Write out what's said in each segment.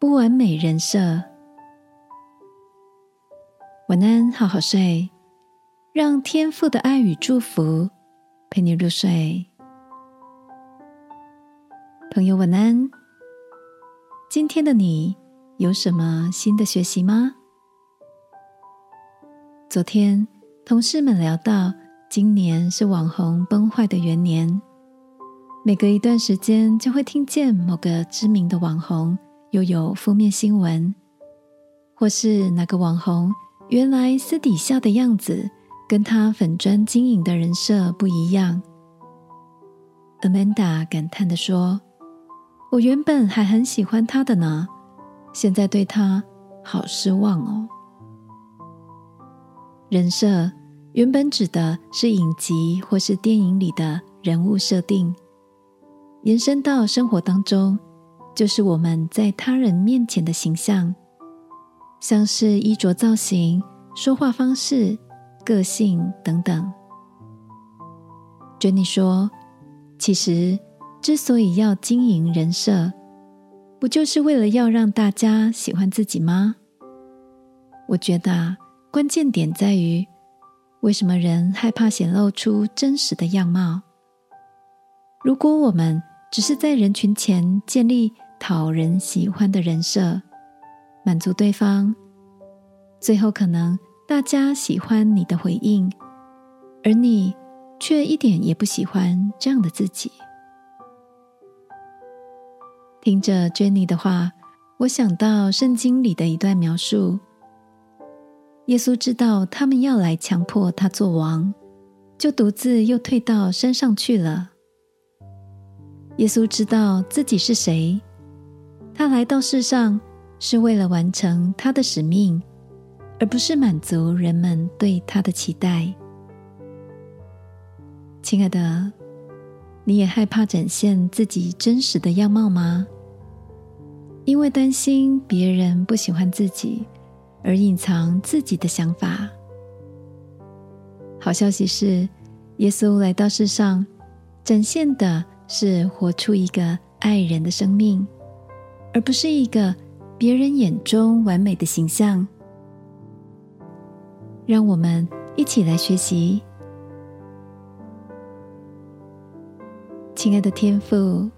不完美人设。晚安，好好睡，让天父的爱与祝福陪你入睡。朋友，晚安。今天的你有什么新的学习吗？昨天同事们聊到，今年是网红崩坏的元年。每隔一段时间，就会听见某个知名的网红又有负面新闻，或是哪个网红原来私底下的样子跟他粉砖经营的人设不一样。Amanda 感叹的说：“我原本还很喜欢他的呢，现在对他好失望哦。”人设原本指的是影集或是电影里的人物设定。延伸到生活当中，就是我们在他人面前的形象，像是衣着造型、说话方式、个性等等。Jenny 说：“其实之所以要经营人设，不就是为了要让大家喜欢自己吗？”我觉得关键点在于，为什么人害怕显露出真实的样貌？如果我们只是在人群前建立讨人喜欢的人设，满足对方，最后可能大家喜欢你的回应，而你却一点也不喜欢这样的自己。听着 Jenny 的话，我想到圣经里的一段描述：耶稣知道他们要来强迫他做王，就独自又退到山上去了。耶稣知道自己是谁，他来到世上是为了完成他的使命，而不是满足人们对他的期待。亲爱的，你也害怕展现自己真实的样貌吗？因为担心别人不喜欢自己，而隐藏自己的想法。好消息是，耶稣来到世上，展现的。是活出一个爱人的生命，而不是一个别人眼中完美的形象。让我们一起来学习，亲爱的天父，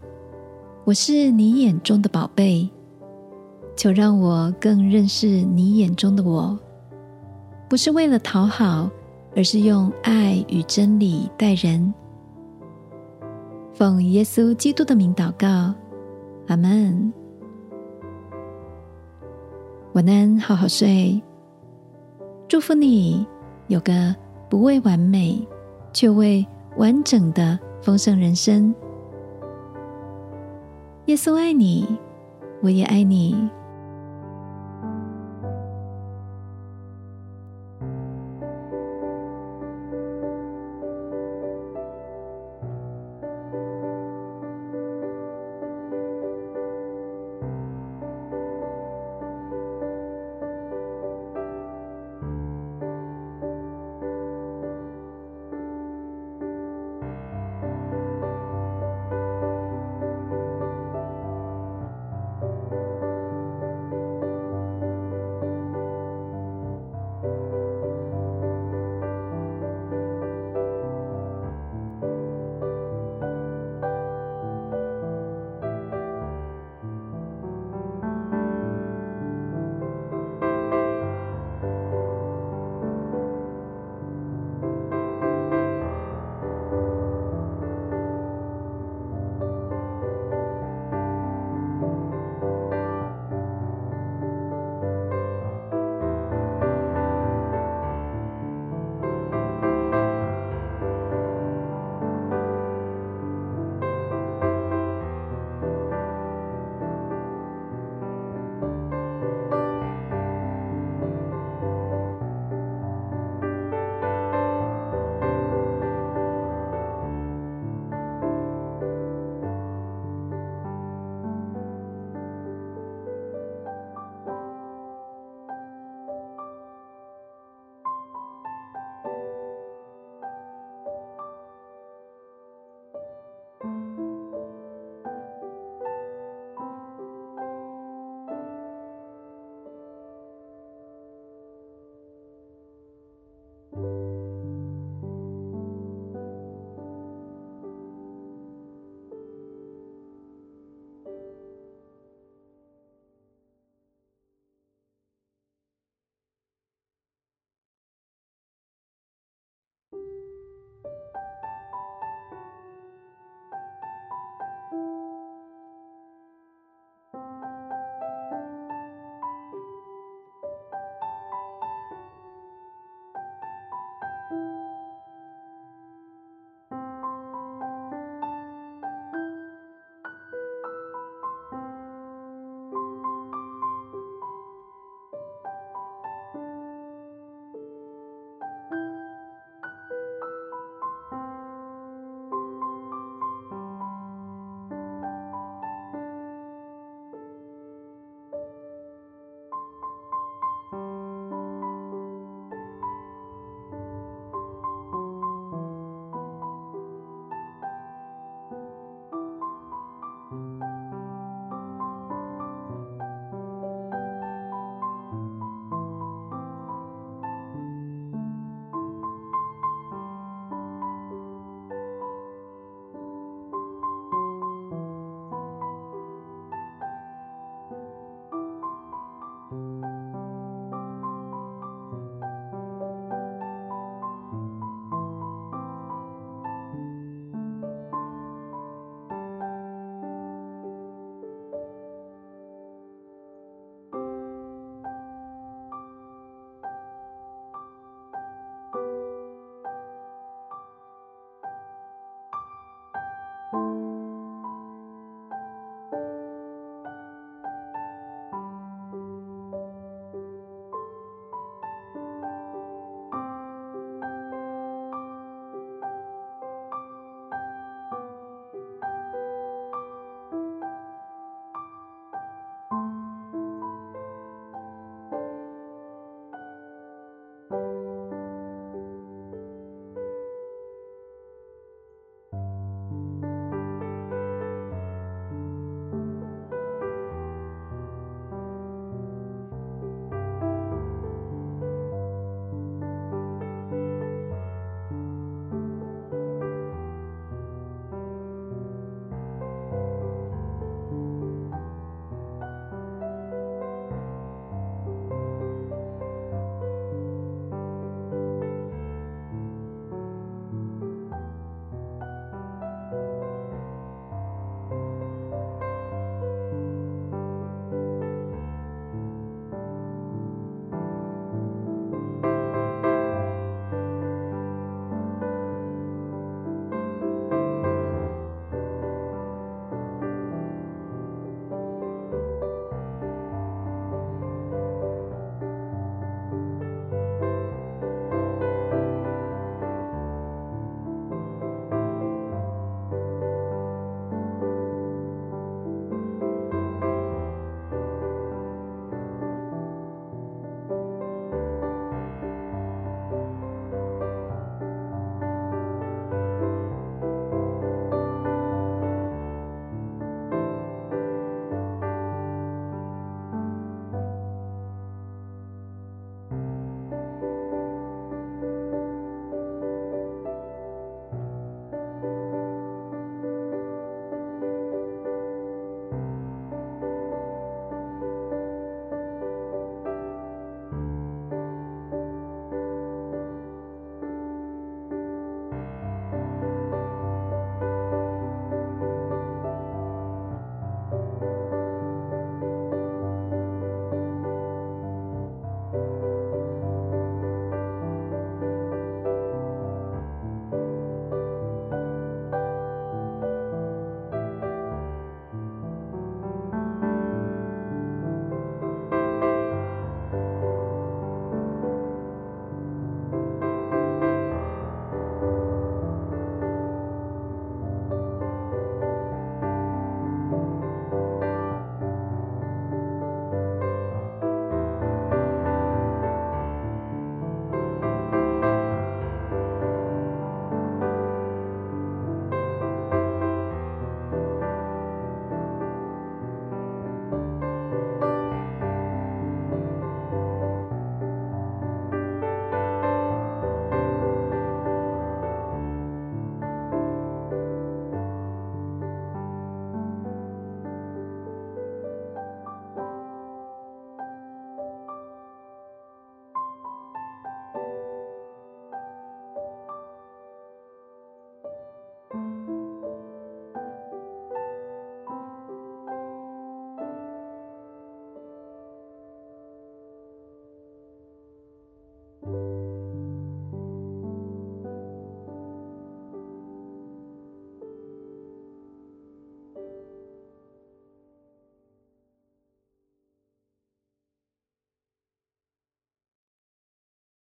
我是你眼中的宝贝，求让我更认识你眼中的我，不是为了讨好，而是用爱与真理待人。奉耶稣基督的名祷告，阿门。晚安，好好睡。祝福你有个不为完美，却为完整的丰盛人生。耶稣爱你，我也爱你。